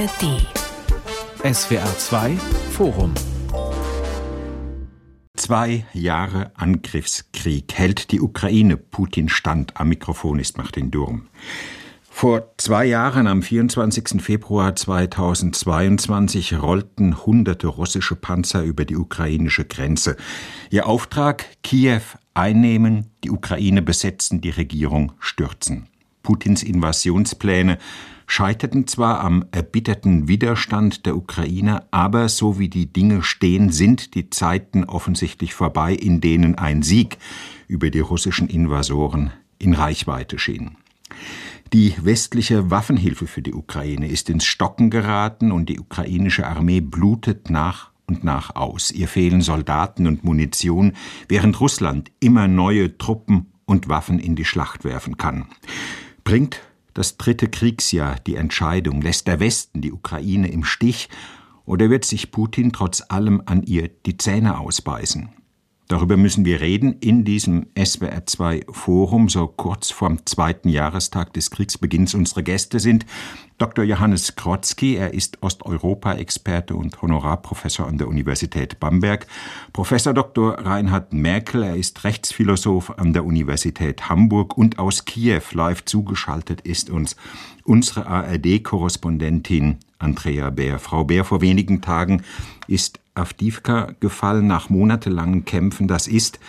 ARD. SWR 2 Forum. Zwei Jahre Angriffskrieg hält die Ukraine. Putin stand. Am Mikrofon ist Martin Durm. Vor zwei Jahren, am 24. Februar 2022, rollten hunderte russische Panzer über die ukrainische Grenze. Ihr Auftrag? Kiew einnehmen, die Ukraine besetzen, die Regierung stürzen. Putins Invasionspläne scheiterten zwar am erbitterten Widerstand der Ukraine, aber so wie die Dinge stehen, sind die Zeiten offensichtlich vorbei, in denen ein Sieg über die russischen Invasoren in Reichweite schien. Die westliche Waffenhilfe für die Ukraine ist ins Stocken geraten und die ukrainische Armee blutet nach und nach aus. Ihr fehlen Soldaten und Munition, während Russland immer neue Truppen und Waffen in die Schlacht werfen kann. Bringt das dritte Kriegsjahr die Entscheidung, lässt der Westen die Ukraine im Stich oder wird sich Putin trotz allem an ihr die Zähne ausbeißen? Darüber müssen wir reden in diesem SWR2 Forum, so kurz vorm zweiten Jahrestag des Kriegsbeginns. Unsere Gäste sind Dr. Johannes Krotzki, er ist Osteuropa-Experte und Honorarprofessor an der Universität Bamberg. Professor Dr. Reinhard Merkel, er ist Rechtsphilosoph an der Universität Hamburg und aus Kiew live zugeschaltet ist uns unsere ARD-Korrespondentin Andrea Bär. Frau Bär, vor wenigen Tagen ist Avdivka gefallen nach monatelangen Kämpfen. Das ist,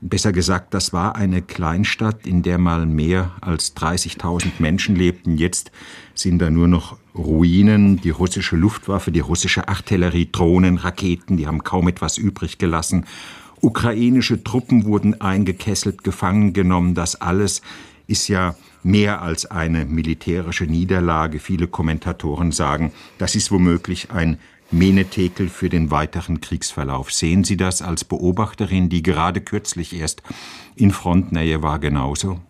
besser gesagt, das war eine Kleinstadt, in der mal mehr als 30.000 Menschen lebten. Jetzt sind da nur noch Ruinen, die russische Luftwaffe, die russische Artillerie, Drohnen, Raketen, die haben kaum etwas übrig gelassen. Ukrainische Truppen wurden eingekesselt, gefangen genommen. Das alles ist ja mehr als eine militärische Niederlage. Viele Kommentatoren sagen, das ist womöglich ein Menetekel für den weiteren Kriegsverlauf. Sehen Sie das als Beobachterin, die gerade kürzlich erst in Frontnähe war, genauso?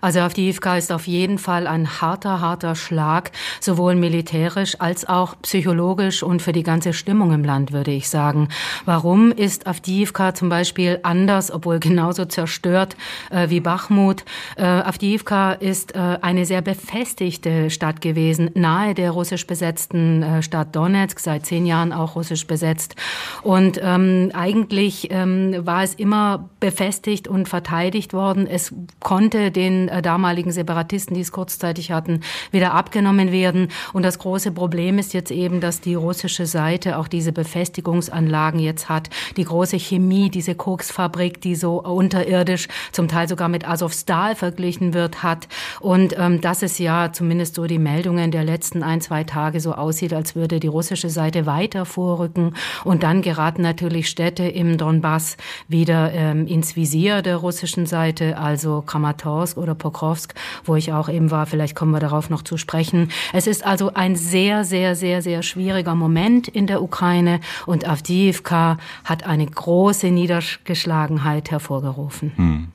Also Avdiivka ist auf jeden Fall ein harter, harter Schlag, sowohl militärisch als auch psychologisch und für die ganze Stimmung im Land, würde ich sagen. Warum ist Avdiivka zum Beispiel anders, obwohl genauso zerstört äh, wie Bachmut? Äh, Avdiivka ist äh, eine sehr befestigte Stadt gewesen, nahe der russisch besetzten äh, Stadt Donetsk, seit zehn Jahren auch russisch besetzt. Und ähm, eigentlich ähm, war es immer befestigt und verteidigt worden. Es konnte den äh, damaligen Separatisten, die es kurzzeitig hatten, wieder abgenommen werden. Und das große Problem ist jetzt eben, dass die russische Seite auch diese Befestigungsanlagen jetzt hat. Die große Chemie, diese Koksfabrik, die so unterirdisch, zum Teil sogar mit Azovstal verglichen wird, hat. Und ähm, dass es ja zumindest so die Meldungen der letzten ein, zwei Tage so aussieht, als würde die russische Seite weiter vorrücken. Und dann geraten natürlich Städte im Donbass wieder ähm, ins Visier der russischen Seite, also Kramatorsk oder Pokrovsk, wo ich auch eben war. Vielleicht kommen wir darauf noch zu sprechen. Es ist also ein sehr, sehr, sehr, sehr schwieriger Moment in der Ukraine und Avdiivka hat eine große Niedergeschlagenheit hervorgerufen. Hm.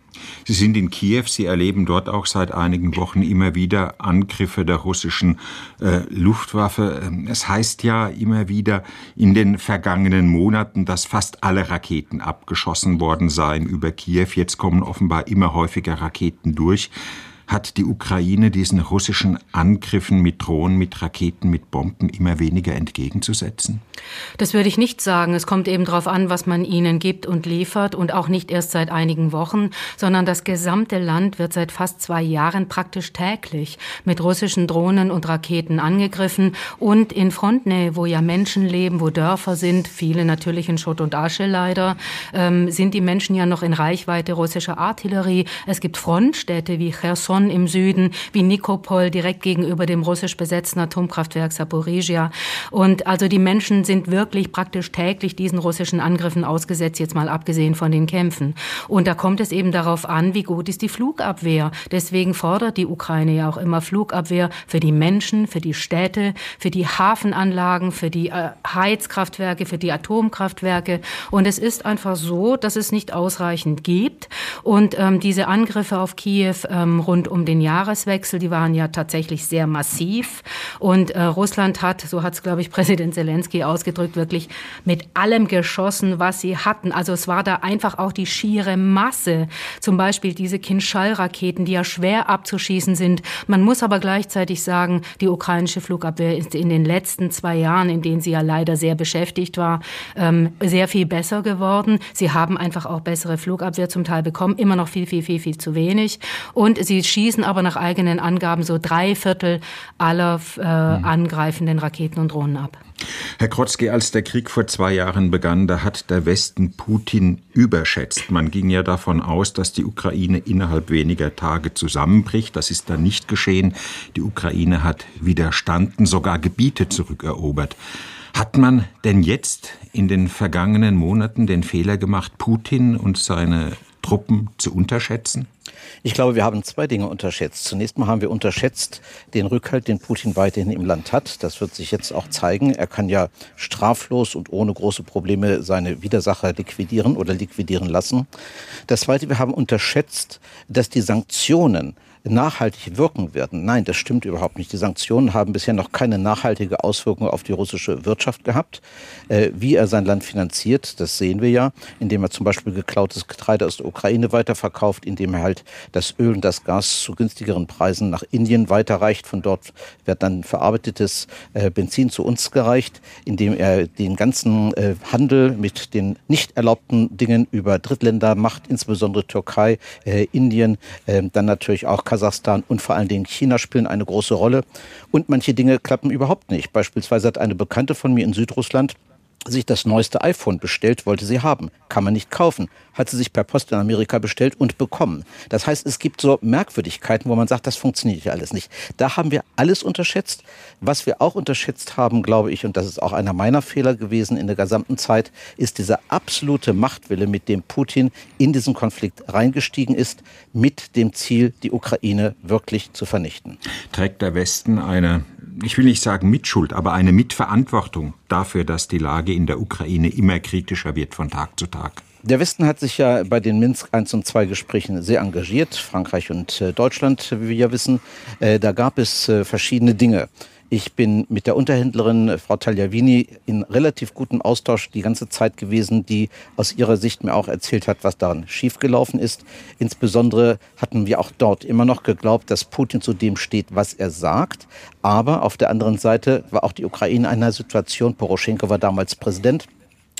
Sie sind in Kiew, Sie erleben dort auch seit einigen Wochen immer wieder Angriffe der russischen äh, Luftwaffe. Ähm, es heißt ja immer wieder in den vergangenen Monaten, dass fast alle Raketen abgeschossen worden seien über Kiew. Jetzt kommen offenbar immer häufiger Raketen durch. Hat die Ukraine diesen russischen Angriffen mit Drohnen, mit Raketen, mit Bomben immer weniger entgegenzusetzen? Das würde ich nicht sagen. Es kommt eben darauf an, was man ihnen gibt und liefert und auch nicht erst seit einigen Wochen, sondern das gesamte Land wird seit fast zwei Jahren praktisch täglich mit russischen Drohnen und Raketen angegriffen und in Frontnähe, wo ja Menschen leben, wo Dörfer sind, viele natürlich in Schutt und Asche leider, ähm, sind die Menschen ja noch in Reichweite russischer Artillerie. Es gibt Frontstädte wie Cherson Cherson im Süden, wie Nikopol direkt gegenüber dem russisch besetzten Atomkraftwerk Saporizhia. Und also die Menschen sind wirklich praktisch täglich diesen russischen Angriffen ausgesetzt, jetzt mal abgesehen von den Kämpfen. Und da kommt es eben darauf an, wie gut ist die Flugabwehr. Deswegen fordert die Ukraine ja auch immer Flugabwehr für die Menschen, für die Städte, für die Hafenanlagen, für die äh, Heizkraftwerke, für die Atomkraftwerke. Und es ist einfach so, dass es nicht ausreichend gibt. Und ähm, diese Angriffe auf Kiew ähm, rund rund um den Jahreswechsel, die waren ja tatsächlich sehr massiv. Und äh, Russland hat, so hat es, glaube ich, Präsident Zelensky ausgedrückt, wirklich mit allem geschossen, was sie hatten. Also es war da einfach auch die schiere Masse. Zum Beispiel diese Kinschall-Raketen, die ja schwer abzuschießen sind. Man muss aber gleichzeitig sagen, die ukrainische Flugabwehr ist in den letzten zwei Jahren, in denen sie ja leider sehr beschäftigt war, ähm, sehr viel besser geworden. Sie haben einfach auch bessere Flugabwehr zum Teil bekommen, immer noch viel, viel, viel, viel zu wenig. Und sie schießen aber nach eigenen Angaben so drei Viertel aller äh, mhm. angreifenden Raketen und Drohnen ab. Herr Krotzki, als der Krieg vor zwei Jahren begann, da hat der Westen Putin überschätzt. Man ging ja davon aus, dass die Ukraine innerhalb weniger Tage zusammenbricht. Das ist dann nicht geschehen. Die Ukraine hat widerstanden, sogar Gebiete zurückerobert. Hat man denn jetzt in den vergangenen Monaten den Fehler gemacht, Putin und seine Truppen zu unterschätzen? Ich glaube, wir haben zwei Dinge unterschätzt. Zunächst mal haben wir unterschätzt den Rückhalt, den Putin weiterhin im Land hat. Das wird sich jetzt auch zeigen. Er kann ja straflos und ohne große Probleme seine Widersacher liquidieren oder liquidieren lassen. Das Zweite, wir haben unterschätzt, dass die Sanktionen nachhaltig wirken werden. Nein, das stimmt überhaupt nicht. Die Sanktionen haben bisher noch keine nachhaltige Auswirkung auf die russische Wirtschaft gehabt. Äh, wie er sein Land finanziert, das sehen wir ja, indem er zum Beispiel geklautes Getreide aus der Ukraine weiterverkauft, indem er halt das Öl und das Gas zu günstigeren Preisen nach Indien weiterreicht. Von dort wird dann verarbeitetes äh, Benzin zu uns gereicht, indem er den ganzen äh, Handel mit den nicht erlaubten Dingen über Drittländer macht, insbesondere Türkei, äh, Indien, äh, dann natürlich auch Kasachstan und vor allen Dingen China spielen eine große Rolle. Und manche Dinge klappen überhaupt nicht. Beispielsweise hat eine Bekannte von mir in Südrussland sich das neueste iPhone bestellt, wollte sie haben. Kann man nicht kaufen. Hat sie sich per Post in Amerika bestellt und bekommen. Das heißt, es gibt so Merkwürdigkeiten, wo man sagt, das funktioniert ja alles nicht. Da haben wir alles unterschätzt. Was wir auch unterschätzt haben, glaube ich, und das ist auch einer meiner Fehler gewesen in der gesamten Zeit, ist dieser absolute Machtwille, mit dem Putin in diesen Konflikt reingestiegen ist, mit dem Ziel, die Ukraine wirklich zu vernichten. Trägt der Westen eine ich will nicht sagen Mitschuld, aber eine Mitverantwortung dafür, dass die Lage in der Ukraine immer kritischer wird von Tag zu Tag. Der Westen hat sich ja bei den Minsk 1 und 2 Gesprächen sehr engagiert, Frankreich und äh, Deutschland, wie wir ja wissen. Äh, da gab es äh, verschiedene Dinge. Ich bin mit der Unterhändlerin Frau Tagliavini in relativ gutem Austausch die ganze Zeit gewesen, die aus ihrer Sicht mir auch erzählt hat, was daran schiefgelaufen ist. Insbesondere hatten wir auch dort immer noch geglaubt, dass Putin zu dem steht, was er sagt. Aber auf der anderen Seite war auch die Ukraine in einer Situation, Poroschenko war damals Präsident,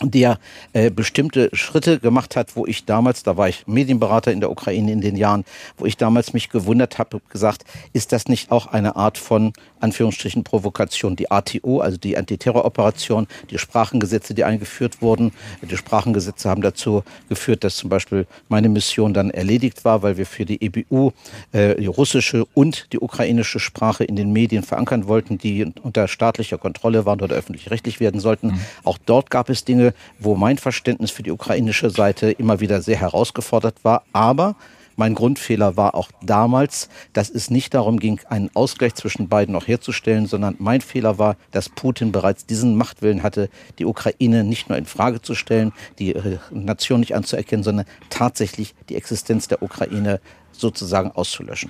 der äh, bestimmte Schritte gemacht hat, wo ich damals, da war ich Medienberater in der Ukraine in den Jahren, wo ich damals mich gewundert habe, gesagt, ist das nicht auch eine Art von Anführungsstrichen Provokation? Die ATO, also die Antiterroroperation, die Sprachengesetze, die eingeführt wurden, die Sprachengesetze haben dazu geführt, dass zum Beispiel meine Mission dann erledigt war, weil wir für die EBU äh, die russische und die ukrainische Sprache in den Medien verankern wollten, die unter staatlicher Kontrolle waren oder öffentlich-rechtlich werden sollten. Mhm. Auch dort gab es Dinge, Dinge, wo mein Verständnis für die ukrainische Seite immer wieder sehr herausgefordert war. Aber mein Grundfehler war auch damals, dass es nicht darum ging, einen Ausgleich zwischen beiden noch herzustellen, sondern mein Fehler war, dass Putin bereits diesen Machtwillen hatte, die Ukraine nicht nur in Frage zu stellen, die äh, Nation nicht anzuerkennen, sondern tatsächlich die Existenz der Ukraine sozusagen auszulöschen.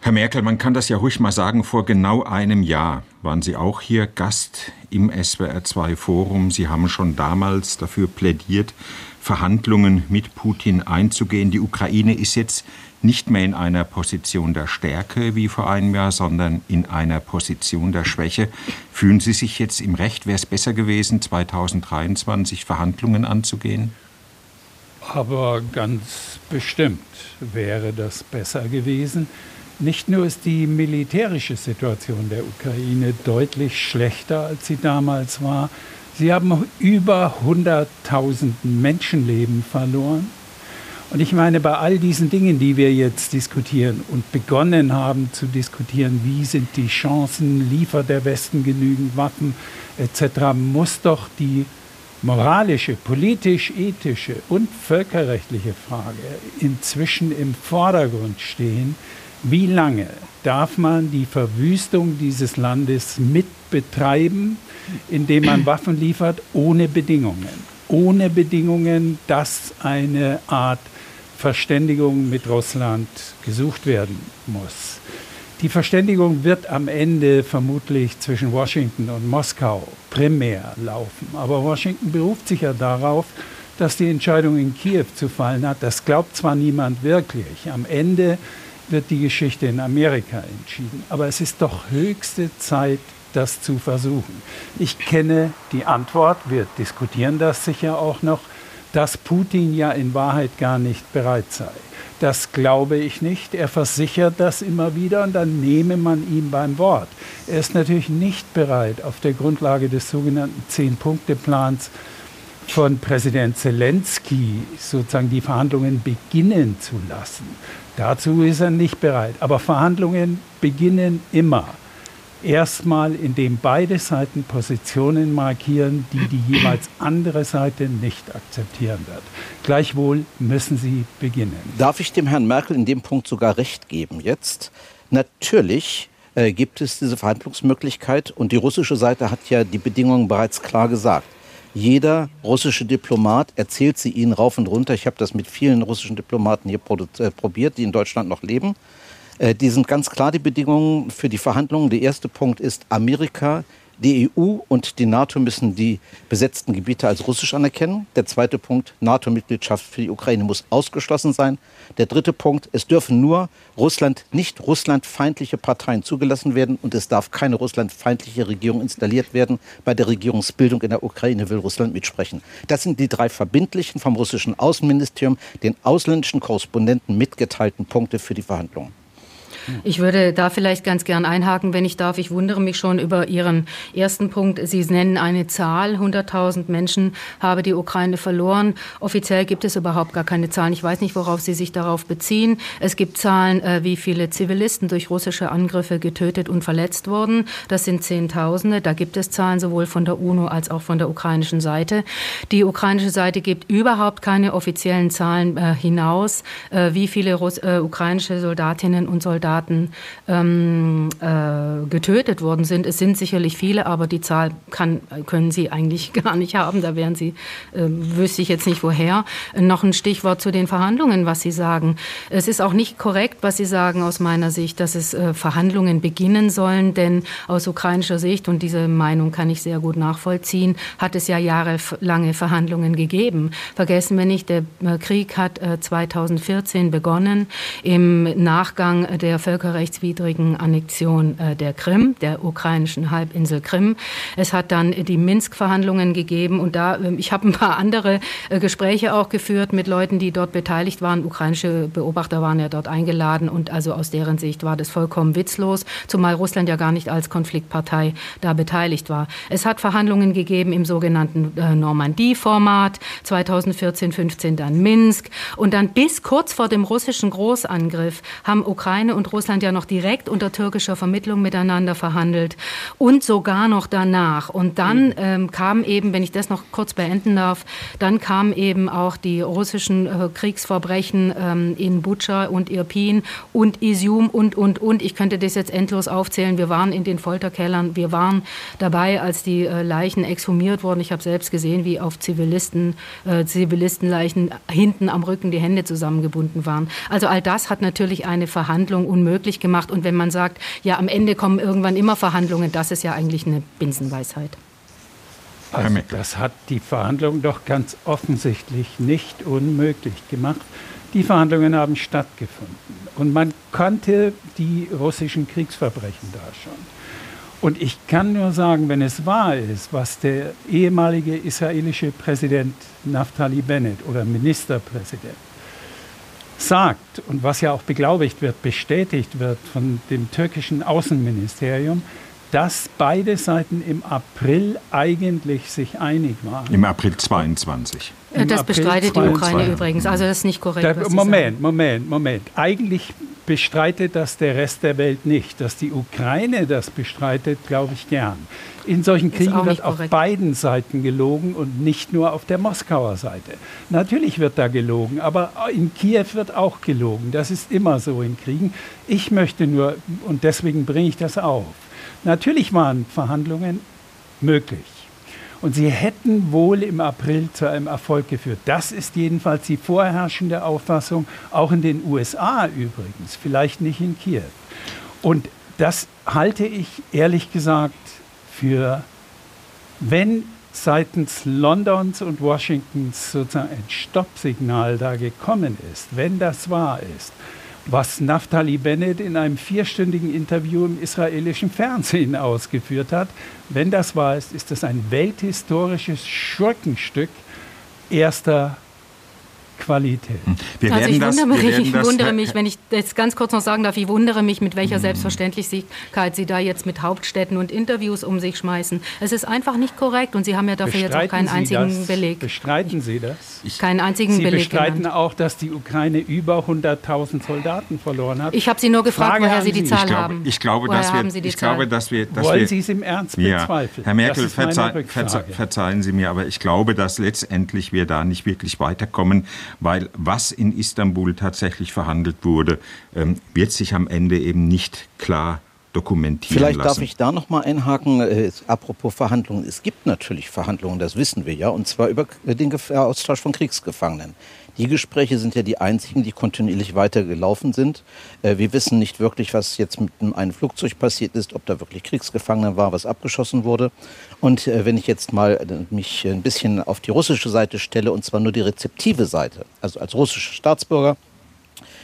Herr Merkel, man kann das ja ruhig mal sagen, vor genau einem Jahr waren Sie auch hier Gast im SWR2 Forum. Sie haben schon damals dafür plädiert, Verhandlungen mit Putin einzugehen. Die Ukraine ist jetzt nicht mehr in einer Position der Stärke wie vor einem Jahr, sondern in einer Position der Schwäche. Fühlen Sie sich jetzt im Recht? Wäre es besser gewesen, 2023 Verhandlungen anzugehen? Aber ganz bestimmt wäre das besser gewesen. Nicht nur ist die militärische Situation der Ukraine deutlich schlechter, als sie damals war, sie haben über 100.000 Menschenleben verloren. Und ich meine, bei all diesen Dingen, die wir jetzt diskutieren und begonnen haben zu diskutieren, wie sind die Chancen, liefert der Westen genügend Waffen etc., muss doch die moralische, politisch-ethische und völkerrechtliche Frage inzwischen im Vordergrund stehen, wie lange darf man die Verwüstung dieses Landes mitbetreiben, indem man Waffen liefert, ohne Bedingungen? Ohne Bedingungen, dass eine Art Verständigung mit Russland gesucht werden muss. Die Verständigung wird am Ende vermutlich zwischen Washington und Moskau primär laufen. Aber Washington beruft sich ja darauf, dass die Entscheidung in Kiew zu fallen hat. Das glaubt zwar niemand wirklich. Am Ende wird die Geschichte in Amerika entschieden. Aber es ist doch höchste Zeit, das zu versuchen. Ich kenne die Antwort, wir diskutieren das sicher auch noch, dass Putin ja in Wahrheit gar nicht bereit sei. Das glaube ich nicht. Er versichert das immer wieder und dann nehme man ihn beim Wort. Er ist natürlich nicht bereit, auf der Grundlage des sogenannten Zehn-Punkte-Plans von Präsident Zelensky sozusagen die Verhandlungen beginnen zu lassen. Dazu ist er nicht bereit. Aber Verhandlungen beginnen immer erstmal, indem beide Seiten Positionen markieren, die die jeweils andere Seite nicht akzeptieren wird. Gleichwohl müssen sie beginnen. Darf ich dem Herrn Merkel in dem Punkt sogar recht geben jetzt? Natürlich äh, gibt es diese Verhandlungsmöglichkeit und die russische Seite hat ja die Bedingungen bereits klar gesagt. Jeder russische Diplomat erzählt sie ihnen rauf und runter. Ich habe das mit vielen russischen Diplomaten hier äh, probiert, die in Deutschland noch leben. Äh, die sind ganz klar die Bedingungen für die Verhandlungen. Der erste Punkt ist Amerika. Die EU und die NATO müssen die besetzten Gebiete als russisch anerkennen. Der zweite Punkt, NATO-Mitgliedschaft für die Ukraine muss ausgeschlossen sein. Der dritte Punkt, es dürfen nur Russland, nicht russlandfeindliche Parteien zugelassen werden und es darf keine russlandfeindliche Regierung installiert werden. Bei der Regierungsbildung in der Ukraine will Russland mitsprechen. Das sind die drei verbindlichen vom russischen Außenministerium den ausländischen Korrespondenten mitgeteilten Punkte für die Verhandlungen. Ich würde da vielleicht ganz gern einhaken, wenn ich darf. Ich wundere mich schon über Ihren ersten Punkt. Sie nennen eine Zahl. 100.000 Menschen habe die Ukraine verloren. Offiziell gibt es überhaupt gar keine Zahlen. Ich weiß nicht, worauf Sie sich darauf beziehen. Es gibt Zahlen, äh, wie viele Zivilisten durch russische Angriffe getötet und verletzt wurden. Das sind Zehntausende. Da gibt es Zahlen sowohl von der UNO als auch von der ukrainischen Seite. Die ukrainische Seite gibt überhaupt keine offiziellen Zahlen äh, hinaus, äh, wie viele Russ ukrainische Soldatinnen und Soldaten Soldaten ähm, äh, getötet worden sind. Es sind sicherlich viele, aber die Zahl kann, können Sie eigentlich gar nicht haben. Da wären Sie, äh, wüsste ich jetzt nicht woher. Noch ein Stichwort zu den Verhandlungen, was Sie sagen. Es ist auch nicht korrekt, was Sie sagen aus meiner Sicht, dass es äh, Verhandlungen beginnen sollen, denn aus ukrainischer Sicht, und diese Meinung kann ich sehr gut nachvollziehen, hat es ja jahrelange Verhandlungen gegeben. Vergessen wir nicht, der äh, Krieg hat 2014 äh, begonnen. Im Nachgang der völkerrechtswidrigen Annexion äh, der Krim, der ukrainischen Halbinsel Krim. Es hat dann die Minsk-Verhandlungen gegeben und da, ähm, ich habe ein paar andere äh, Gespräche auch geführt mit Leuten, die dort beteiligt waren. Ukrainische Beobachter waren ja dort eingeladen und also aus deren Sicht war das vollkommen witzlos, zumal Russland ja gar nicht als Konfliktpartei da beteiligt war. Es hat Verhandlungen gegeben im sogenannten äh, Normandie-Format, 2014, 15 dann Minsk und dann bis kurz vor dem russischen Großangriff haben Ukraine und Russland ja noch direkt unter türkischer Vermittlung miteinander verhandelt und sogar noch danach. Und dann mhm. ähm, kam eben, wenn ich das noch kurz beenden darf, dann kamen eben auch die russischen äh, Kriegsverbrechen ähm, in Butscha und Irpin und Isium und, und, und. Ich könnte das jetzt endlos aufzählen. Wir waren in den Folterkellern, wir waren dabei, als die äh, Leichen exhumiert wurden. Ich habe selbst gesehen, wie auf Zivilisten, äh, Zivilistenleichen hinten am Rücken die Hände zusammengebunden waren. Also all das hat natürlich eine Verhandlung unmöglich gemacht. Und wenn man sagt, ja, am Ende kommen irgendwann immer Verhandlungen, das ist ja eigentlich eine Binsenweisheit. Also das hat die Verhandlungen doch ganz offensichtlich nicht unmöglich gemacht. Die Verhandlungen haben stattgefunden und man kannte die russischen Kriegsverbrechen da schon. Und ich kann nur sagen, wenn es wahr ist, was der ehemalige israelische Präsident Naftali Bennett oder Ministerpräsident sagt und was ja auch beglaubigt wird, bestätigt wird von dem türkischen Außenministerium, dass beide Seiten im April eigentlich sich einig waren. Im April 22. Im das April bestreitet 22. die Ukraine übrigens. Also das ist nicht korrekt. Da, Moment, Moment, Moment. Eigentlich bestreitet das der Rest der Welt nicht. Dass die Ukraine das bestreitet, glaube ich gern. In solchen Kriegen wird auf beiden Seiten gelogen und nicht nur auf der Moskauer Seite. Natürlich wird da gelogen, aber in Kiew wird auch gelogen. Das ist immer so in Kriegen. Ich möchte nur, und deswegen bringe ich das auf, natürlich waren Verhandlungen möglich. Und sie hätten wohl im April zu einem Erfolg geführt. Das ist jedenfalls die vorherrschende Auffassung, auch in den USA übrigens, vielleicht nicht in Kiew. Und das halte ich ehrlich gesagt für, wenn seitens Londons und Washingtons sozusagen ein Stoppsignal da gekommen ist, wenn das wahr ist, was Naftali Bennett in einem vierstündigen Interview im israelischen Fernsehen ausgeführt hat. Wenn das wahr ist, ist das ein welthistorisches Schurkenstück erster Qualität. Hm. Wir also ich wundere, mich, ich wundere mich, wenn ich jetzt ganz kurz noch sagen darf, ich wundere mich, mit welcher hm. Selbstverständlichkeit Sie da jetzt mit Hauptstädten und Interviews um sich schmeißen. Es ist einfach nicht korrekt und Sie haben ja dafür bestreiten jetzt auch keinen Sie einzigen das? Beleg. Bestreiten Sie das? Ich, keinen einzigen Sie Beleg. Sie bestreiten genannt. auch, dass die Ukraine über 100.000 Soldaten verloren hat. Ich habe Sie nur gefragt, Frage woher Sie die Zahl ich glaube, haben. Ich glaube, dass wir, ich glaube, dass wir, dass Wollen wir, Sie es im Ernst bezweifeln? Herr Merkel, verze verze verzeihen Sie mir, aber ich glaube, dass letztendlich wir da nicht wirklich weiterkommen, weil was in Istanbul tatsächlich verhandelt wurde, ähm, wird sich am Ende eben nicht klar dokumentieren Vielleicht lassen. darf ich da noch mal einhaken. Äh, apropos Verhandlungen. Es gibt natürlich Verhandlungen, das wissen wir ja, und zwar über den Austausch von Kriegsgefangenen. Die Gespräche sind ja die einzigen, die kontinuierlich weitergelaufen sind. Äh, wir wissen nicht wirklich, was jetzt mit einem Flugzeug passiert ist, ob da wirklich Kriegsgefangene war, was abgeschossen wurde. Und äh, wenn ich jetzt mal äh, mich ein bisschen auf die russische Seite stelle, und zwar nur die rezeptive Seite, also als russischer Staatsbürger,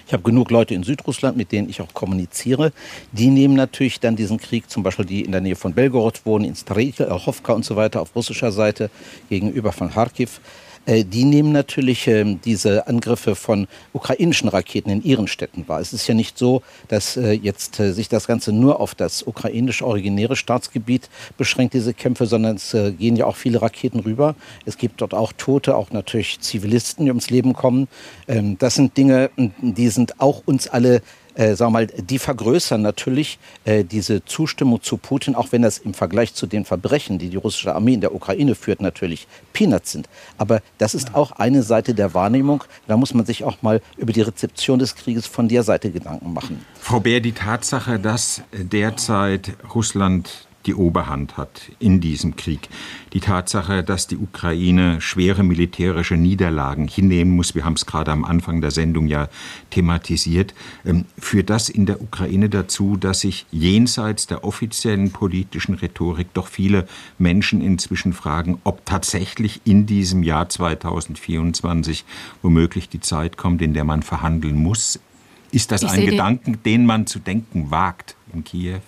ich habe genug Leute in Südrussland, mit denen ich auch kommuniziere. Die nehmen natürlich dann diesen Krieg, zum Beispiel die in der Nähe von Belgorod wohnen, in Strelka, Hofka und so weiter auf russischer Seite gegenüber von Kharkiv. Äh, die nehmen natürlich ähm, diese Angriffe von ukrainischen Raketen in ihren Städten wahr. Es ist ja nicht so, dass äh, jetzt äh, sich das Ganze nur auf das ukrainische originäre Staatsgebiet beschränkt, diese Kämpfe, sondern es gehen ja auch viele Raketen rüber. Es gibt dort auch Tote, auch natürlich Zivilisten, die ums Leben kommen. Ähm, das sind Dinge, die sind auch uns alle äh, sagen wir mal, die vergrößern natürlich äh, diese Zustimmung zu Putin, auch wenn das im Vergleich zu den Verbrechen, die die russische Armee in der Ukraine führt, natürlich Peanuts sind. Aber das ist auch eine Seite der Wahrnehmung. Da muss man sich auch mal über die Rezeption des Krieges von der Seite Gedanken machen. Frau Bär, die Tatsache, dass derzeit Russland die Oberhand hat in diesem Krieg. Die Tatsache, dass die Ukraine schwere militärische Niederlagen hinnehmen muss, wir haben es gerade am Anfang der Sendung ja thematisiert, ähm, führt das in der Ukraine dazu, dass sich jenseits der offiziellen politischen Rhetorik doch viele Menschen inzwischen fragen, ob tatsächlich in diesem Jahr 2024 womöglich die Zeit kommt, in der man verhandeln muss. Ist das ich ein Gedanken, den man zu denken wagt in Kiew?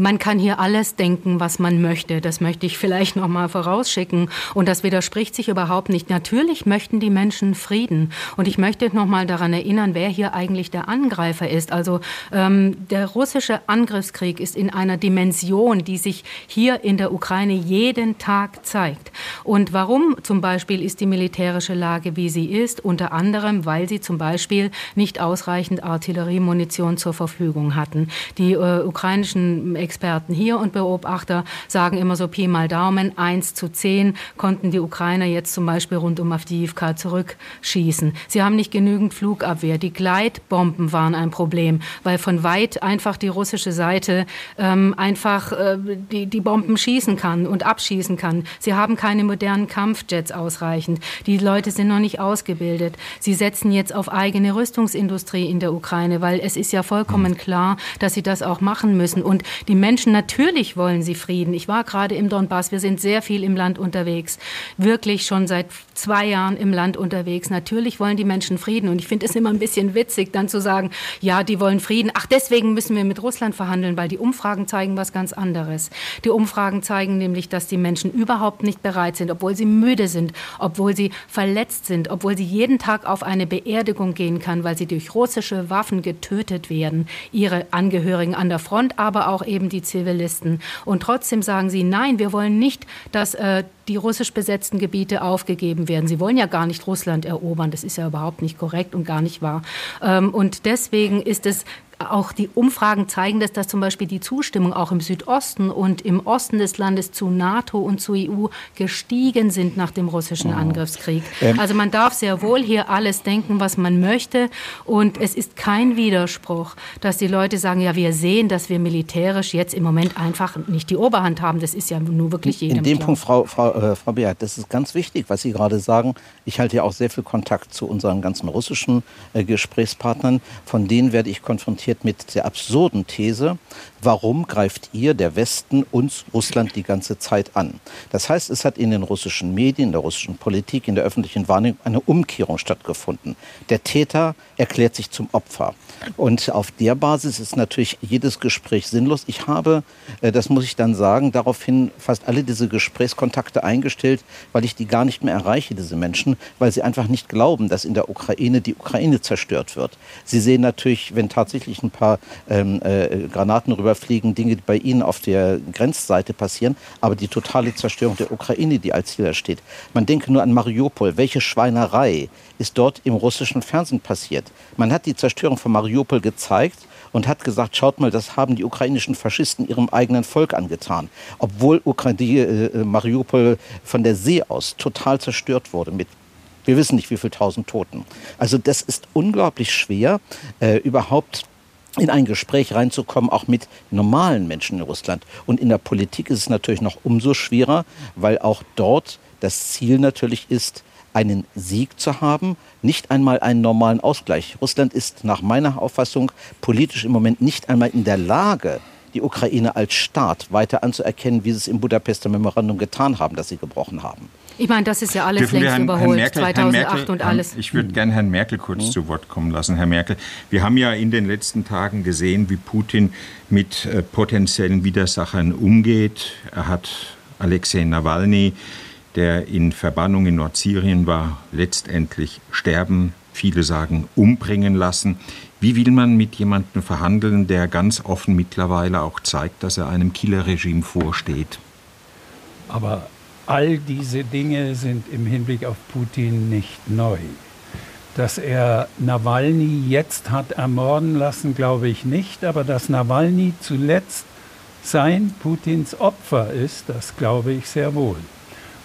Man kann hier alles denken, was man möchte. Das möchte ich vielleicht noch mal vorausschicken. Und das widerspricht sich überhaupt nicht. Natürlich möchten die Menschen Frieden. Und ich möchte noch mal daran erinnern, wer hier eigentlich der Angreifer ist. Also ähm, der russische Angriffskrieg ist in einer Dimension, die sich hier in der Ukraine jeden Tag zeigt. Und warum zum Beispiel ist die militärische Lage, wie sie ist? Unter anderem, weil sie zum Beispiel nicht ausreichend Artilleriemunition zur Verfügung hatten. Die äh, ukrainischen Experten hier und Beobachter sagen immer so Pi mal Daumen, 1 zu 10 konnten die Ukrainer jetzt zum Beispiel rund um Avdiivka zurückschießen. Sie haben nicht genügend Flugabwehr. Die Gleitbomben waren ein Problem, weil von weit einfach die russische Seite ähm, einfach äh, die, die Bomben schießen kann und abschießen kann. Sie haben keine modernen Kampfjets ausreichend. Die Leute sind noch nicht ausgebildet. Sie setzen jetzt auf eigene Rüstungsindustrie in der Ukraine, weil es ist ja vollkommen klar, dass sie das auch machen müssen. Und die Menschen, natürlich wollen sie Frieden. Ich war gerade im Donbass, wir sind sehr viel im Land unterwegs, wirklich schon seit zwei Jahren im Land unterwegs. Natürlich wollen die Menschen Frieden. Und ich finde es immer ein bisschen witzig, dann zu sagen, ja, die wollen Frieden. Ach, deswegen müssen wir mit Russland verhandeln, weil die Umfragen zeigen was ganz anderes. Die Umfragen zeigen nämlich, dass die Menschen überhaupt nicht bereit sind, obwohl sie müde sind, obwohl sie verletzt sind, obwohl sie jeden Tag auf eine Beerdigung gehen kann, weil sie durch russische Waffen getötet werden, ihre Angehörigen an der Front, aber auch eben eben die Zivilisten. Und trotzdem sagen sie, nein, wir wollen nicht, dass äh, die russisch besetzten Gebiete aufgegeben werden. Sie wollen ja gar nicht Russland erobern. Das ist ja überhaupt nicht korrekt und gar nicht wahr. Ähm, und deswegen ist es auch die Umfragen zeigen das, dass zum Beispiel die Zustimmung auch im Südosten und im Osten des Landes zu NATO und zur EU gestiegen sind nach dem russischen oh. Angriffskrieg. Ähm. Also man darf sehr wohl hier alles denken, was man möchte. Und es ist kein Widerspruch, dass die Leute sagen, ja, wir sehen, dass wir militärisch jetzt im Moment einfach nicht die Oberhand haben. Das ist ja nur wirklich jedem In dem klar. Punkt, Frau, Frau, äh, Frau Beat, das ist ganz wichtig, was Sie gerade sagen. Ich halte ja auch sehr viel Kontakt zu unseren ganzen russischen äh, Gesprächspartnern. Von denen werde ich konfrontiert mit der absurden These, warum greift ihr, der Westen, uns, Russland die ganze Zeit an? Das heißt, es hat in den russischen Medien, in der russischen Politik, in der öffentlichen Wahrnehmung eine Umkehrung stattgefunden. Der Täter erklärt sich zum Opfer. Und auf der Basis ist natürlich jedes Gespräch sinnlos. Ich habe, äh, das muss ich dann sagen, daraufhin fast alle diese Gesprächskontakte eingestellt, weil ich die gar nicht mehr erreiche, diese Menschen, weil sie einfach nicht glauben, dass in der Ukraine die Ukraine zerstört wird. Sie sehen natürlich, wenn tatsächlich ein paar ähm, äh, Granaten rüberfliegen, Dinge, die bei ihnen auf der Grenzseite passieren, aber die totale Zerstörung der Ukraine, die als Ziel steht. Man denke nur an Mariupol. Welche Schweinerei ist dort im russischen Fernsehen passiert? Man hat die Zerstörung von Mariupol gezeigt und hat gesagt, schaut mal, das haben die ukrainischen Faschisten ihrem eigenen Volk angetan. Obwohl die, äh, Mariupol von der See aus total zerstört wurde mit wir wissen nicht, wie viele tausend Toten. Also das ist unglaublich schwer, äh, überhaupt in ein Gespräch reinzukommen, auch mit normalen Menschen in Russland. Und in der Politik ist es natürlich noch umso schwerer, weil auch dort das Ziel natürlich ist, einen Sieg zu haben, nicht einmal einen normalen Ausgleich. Russland ist nach meiner Auffassung politisch im Moment nicht einmal in der Lage, die Ukraine als Staat weiter anzuerkennen, wie sie es im Budapester Memorandum getan haben, das sie gebrochen haben. Ich meine, das ist ja alles Dürfen längst Herrn, überholt, Herrn Merkel, 2008 Merkel, und alles. Ich würde gerne Herrn Merkel kurz mhm. zu Wort kommen lassen. Herr Merkel, wir haben ja in den letzten Tagen gesehen, wie Putin mit äh, potenziellen Widersachern umgeht. Er hat Alexei Nawalny der in Verbannung in Nordsyrien war, letztendlich sterben, viele sagen umbringen lassen. Wie will man mit jemandem verhandeln, der ganz offen mittlerweile auch zeigt, dass er einem Killerregime vorsteht? Aber all diese Dinge sind im Hinblick auf Putin nicht neu. Dass er Nawalny jetzt hat ermorden lassen, glaube ich nicht, aber dass Nawalny zuletzt sein Putins Opfer ist, das glaube ich sehr wohl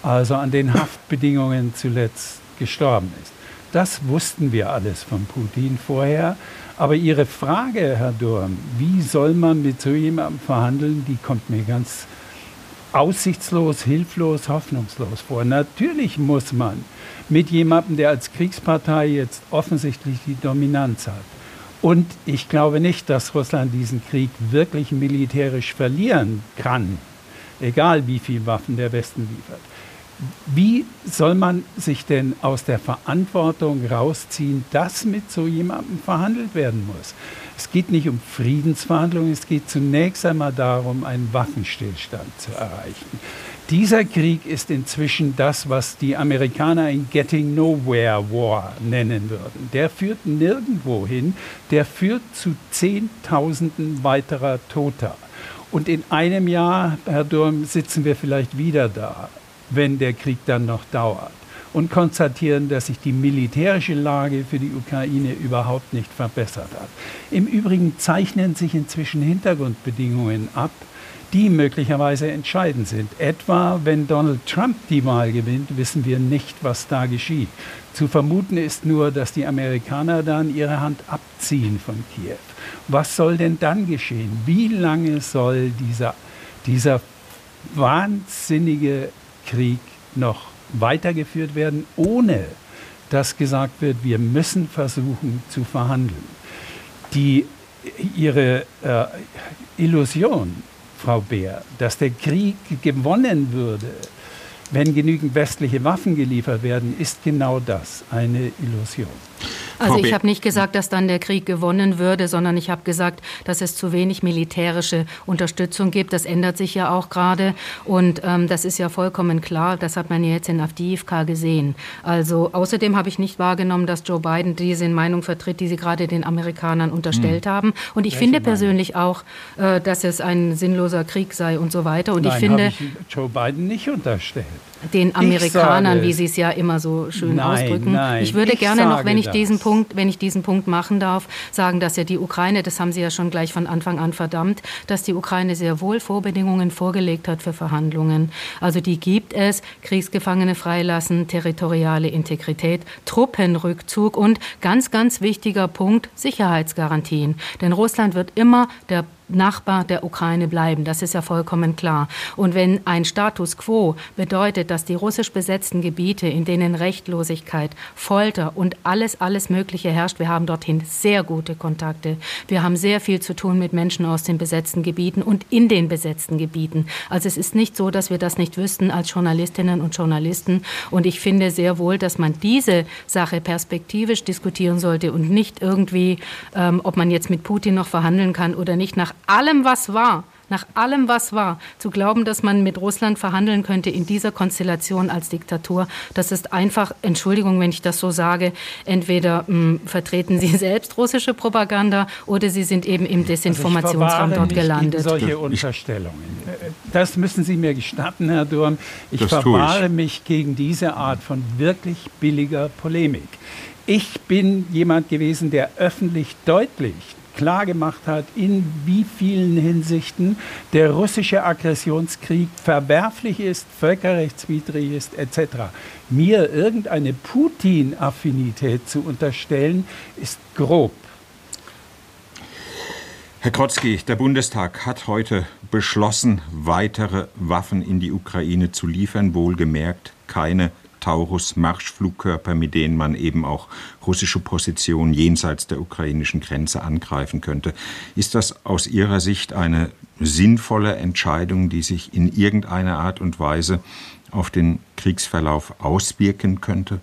also an den Haftbedingungen zuletzt gestorben ist. Das wussten wir alles von Putin vorher. Aber Ihre Frage, Herr Durm, wie soll man mit so jemandem verhandeln, die kommt mir ganz aussichtslos, hilflos, hoffnungslos vor. Natürlich muss man mit jemandem, der als Kriegspartei jetzt offensichtlich die Dominanz hat. Und ich glaube nicht, dass Russland diesen Krieg wirklich militärisch verlieren kann, egal wie viel Waffen der Westen liefert. Wie soll man sich denn aus der Verantwortung rausziehen, dass mit so jemandem verhandelt werden muss? Es geht nicht um Friedensverhandlungen, es geht zunächst einmal darum, einen Waffenstillstand zu erreichen. Dieser Krieg ist inzwischen das, was die Amerikaner ein Getting Nowhere War nennen würden. Der führt nirgendwo hin, der führt zu Zehntausenden weiterer Toter. Und in einem Jahr, Herr Durm, sitzen wir vielleicht wieder da wenn der Krieg dann noch dauert. Und konstatieren, dass sich die militärische Lage für die Ukraine überhaupt nicht verbessert hat. Im Übrigen zeichnen sich inzwischen Hintergrundbedingungen ab, die möglicherweise entscheidend sind. Etwa wenn Donald Trump die Wahl gewinnt, wissen wir nicht, was da geschieht. Zu vermuten ist nur, dass die Amerikaner dann ihre Hand abziehen von Kiew. Was soll denn dann geschehen? Wie lange soll dieser, dieser wahnsinnige Krieg noch weitergeführt werden, ohne dass gesagt wird, wir müssen versuchen zu verhandeln. Die, ihre äh, Illusion, Frau Beer, dass der Krieg gewonnen würde, wenn genügend westliche Waffen geliefert werden, ist genau das, eine Illusion. Also ich habe nicht gesagt, dass dann der Krieg gewonnen würde, sondern ich habe gesagt, dass es zu wenig militärische Unterstützung gibt. Das ändert sich ja auch gerade und ähm, das ist ja vollkommen klar. Das hat man ja jetzt in Avdiivka gesehen. Also außerdem habe ich nicht wahrgenommen, dass Joe Biden diese Meinung vertritt, die Sie gerade den Amerikanern unterstellt hm. haben. Und ich Welche finde persönlich Meinung? auch, äh, dass es ein sinnloser Krieg sei und so weiter. Und Nein, ich finde ich Joe Biden nicht unterstellt den Amerikanern, wie Sie es ja immer so schön nein, ausdrücken. Nein, ich würde ich gerne noch, wenn ich diesen Punkt, wenn ich diesen Punkt machen darf, sagen, dass ja die Ukraine, das haben Sie ja schon gleich von Anfang an verdammt, dass die Ukraine sehr wohl Vorbedingungen vorgelegt hat für Verhandlungen. Also die gibt es, Kriegsgefangene freilassen, territoriale Integrität, Truppenrückzug und ganz, ganz wichtiger Punkt, Sicherheitsgarantien. Denn Russland wird immer der Nachbar der Ukraine bleiben. Das ist ja vollkommen klar. Und wenn ein Status quo bedeutet, dass die russisch besetzten Gebiete, in denen Rechtlosigkeit, Folter und alles, alles Mögliche herrscht, wir haben dorthin sehr gute Kontakte. Wir haben sehr viel zu tun mit Menschen aus den besetzten Gebieten und in den besetzten Gebieten. Also es ist nicht so, dass wir das nicht wüssten als Journalistinnen und Journalisten. Und ich finde sehr wohl, dass man diese Sache perspektivisch diskutieren sollte und nicht irgendwie, ähm, ob man jetzt mit Putin noch verhandeln kann oder nicht, nach allem, was war, nach allem, was war, zu glauben, dass man mit Russland verhandeln könnte in dieser Konstellation als Diktatur, das ist einfach, Entschuldigung, wenn ich das so sage, entweder mh, hm, vertreten Sie selbst russische Propaganda oder Sie sind eben im Desinformationsraum also dort gelandet. solche Unterstellungen. Das müssen Sie mir gestatten, Herr Durm. Ich das verwahre mich gegen diese Art von wirklich billiger Polemik. Ich bin jemand gewesen, der öffentlich deutlich klargemacht hat, in wie vielen Hinsichten der russische Aggressionskrieg verwerflich ist, völkerrechtswidrig ist etc. Mir irgendeine Putin-Affinität zu unterstellen, ist grob. Herr Krotzki, der Bundestag hat heute beschlossen, weitere Waffen in die Ukraine zu liefern, wohlgemerkt keine Taurus-Marschflugkörper, mit denen man eben auch russische Positionen jenseits der ukrainischen Grenze angreifen könnte. Ist das aus Ihrer Sicht eine sinnvolle Entscheidung, die sich in irgendeiner Art und Weise auf den Kriegsverlauf auswirken könnte?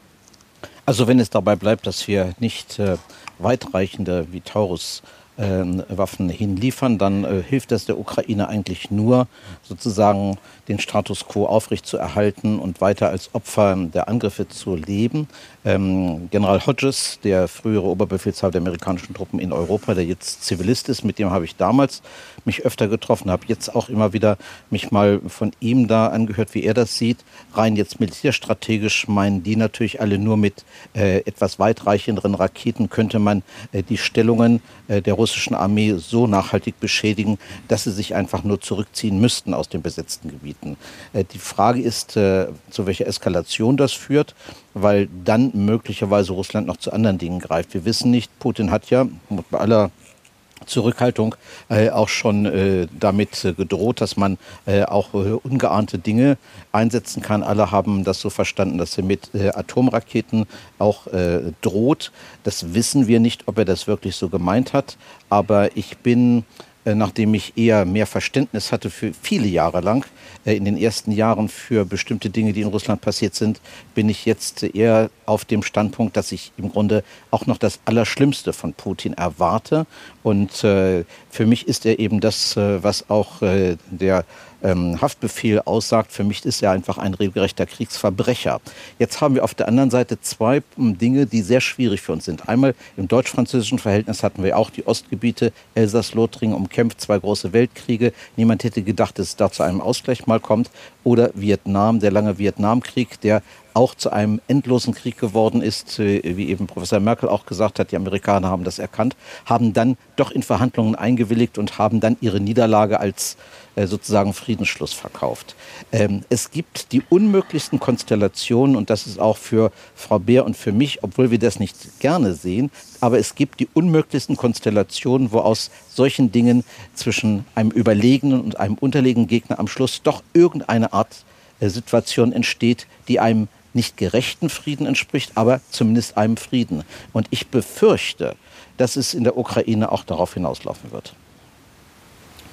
Also wenn es dabei bleibt, dass wir nicht äh, weitreichende wie Taurus äh, Waffen hinliefern, dann äh, hilft das der Ukraine eigentlich nur, sozusagen den Status quo aufrechtzuerhalten und weiter als Opfer der Angriffe zu leben. Ähm, General Hodges, der frühere Oberbefehlshaber der amerikanischen Truppen in Europa, der jetzt Zivilist ist, mit dem habe ich damals mich öfter getroffen, habe jetzt auch immer wieder mich mal von ihm da angehört, wie er das sieht. Rein jetzt militärstrategisch meinen die natürlich alle nur mit äh, etwas weitreichenderen Raketen könnte man äh, die Stellungen äh, der russischen Armee so nachhaltig beschädigen, dass sie sich einfach nur zurückziehen müssten aus den besetzten Gebieten. Äh, die Frage ist, äh, zu welcher Eskalation das führt, weil dann möglicherweise Russland noch zu anderen Dingen greift. Wir wissen nicht, Putin hat ja bei aller Zurückhaltung äh, auch schon äh, damit äh, gedroht, dass man äh, auch ungeahnte Dinge einsetzen kann. Alle haben das so verstanden, dass er mit Atomraketen auch droht. Das wissen wir nicht, ob er das wirklich so gemeint hat. Aber ich bin nachdem ich eher mehr Verständnis hatte für viele Jahre lang, äh, in den ersten Jahren für bestimmte Dinge, die in Russland passiert sind, bin ich jetzt eher auf dem Standpunkt, dass ich im Grunde auch noch das Allerschlimmste von Putin erwarte. Und äh, für mich ist er eben das, was auch der ähm, Haftbefehl aussagt, für mich ist er einfach ein regelrechter Kriegsverbrecher. Jetzt haben wir auf der anderen Seite zwei hm, Dinge, die sehr schwierig für uns sind. Einmal im deutsch-französischen Verhältnis hatten wir auch die Ostgebiete, Elsass-Lothringen umkämpft, zwei große Weltkriege. Niemand hätte gedacht, dass es da zu einem Ausgleich mal kommt. Oder Vietnam, der lange Vietnamkrieg, der auch zu einem endlosen Krieg geworden ist, äh, wie eben Professor Merkel auch gesagt hat, die Amerikaner haben das erkannt, haben dann doch in Verhandlungen eingewilligt und haben dann ihre Niederlage als äh, sozusagen Friedensschluss verkauft. Ähm, es gibt die unmöglichsten Konstellationen und das ist auch für Frau Beer und für mich, obwohl wir das nicht gerne sehen, aber es gibt die unmöglichsten Konstellationen, wo aus solchen Dingen zwischen einem überlegenen und einem unterlegenen Gegner am Schluss doch irgendeine Art äh, Situation entsteht, die einem nicht gerechten Frieden entspricht, aber zumindest einem Frieden. Und ich befürchte, dass es in der Ukraine auch darauf hinauslaufen wird.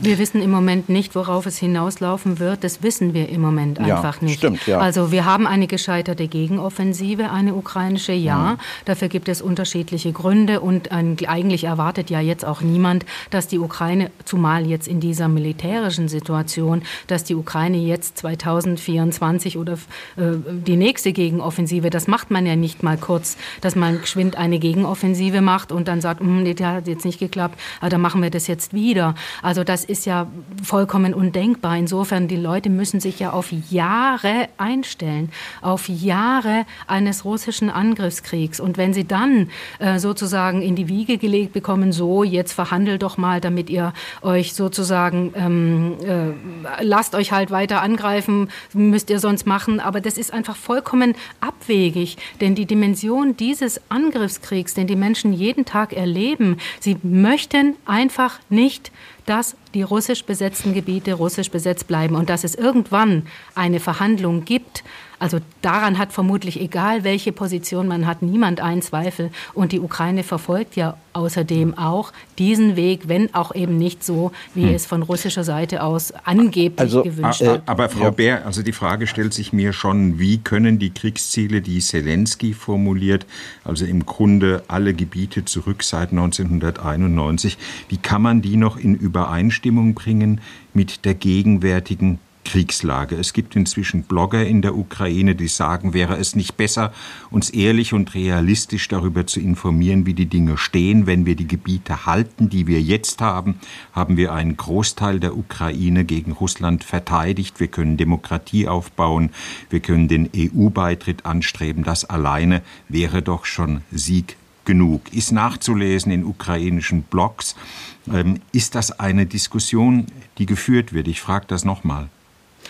Wir wissen im Moment nicht, worauf es hinauslaufen wird. Das wissen wir im Moment einfach ja, nicht. Stimmt, ja. Also wir haben eine gescheiterte Gegenoffensive, eine ukrainische, ja. Mhm. Dafür gibt es unterschiedliche Gründe und eigentlich erwartet ja jetzt auch niemand, dass die Ukraine, zumal jetzt in dieser militärischen Situation, dass die Ukraine jetzt 2024 oder äh, die nächste Gegenoffensive, das macht man ja nicht mal kurz, dass man geschwind eine Gegenoffensive macht und dann sagt, hm, die hat jetzt nicht geklappt, aber dann machen wir das jetzt wieder. Also das ist ja vollkommen undenkbar. Insofern, die Leute müssen sich ja auf Jahre einstellen, auf Jahre eines russischen Angriffskriegs. Und wenn sie dann äh, sozusagen in die Wiege gelegt bekommen, so, jetzt verhandelt doch mal, damit ihr euch sozusagen, ähm, äh, lasst euch halt weiter angreifen, müsst ihr sonst machen. Aber das ist einfach vollkommen abwegig, denn die Dimension dieses Angriffskriegs, den die Menschen jeden Tag erleben, sie möchten einfach nicht, dass die russisch besetzten Gebiete russisch besetzt bleiben und dass es irgendwann eine Verhandlung gibt, also daran hat vermutlich, egal welche Position man hat, niemand einen Zweifel. Und die Ukraine verfolgt ja außerdem auch diesen Weg, wenn auch eben nicht so, wie hm. es von russischer Seite aus angeblich also, gewünscht wird. Aber Frau ja. Bär, also die Frage stellt sich mir schon, wie können die Kriegsziele, die Zelensky formuliert, also im Grunde alle Gebiete zurück seit 1991, wie kann man die noch in Übereinstimmung bringen mit der gegenwärtigen Kriegslage. Es gibt inzwischen Blogger in der Ukraine, die sagen, wäre es nicht besser, uns ehrlich und realistisch darüber zu informieren, wie die Dinge stehen. Wenn wir die Gebiete halten, die wir jetzt haben, haben wir einen Großteil der Ukraine gegen Russland verteidigt. Wir können Demokratie aufbauen. Wir können den EU-Beitritt anstreben. Das alleine wäre doch schon Sieg genug. Ist nachzulesen in ukrainischen Blogs. Ähm, ist das eine Diskussion, die geführt wird? Ich frage das nochmal.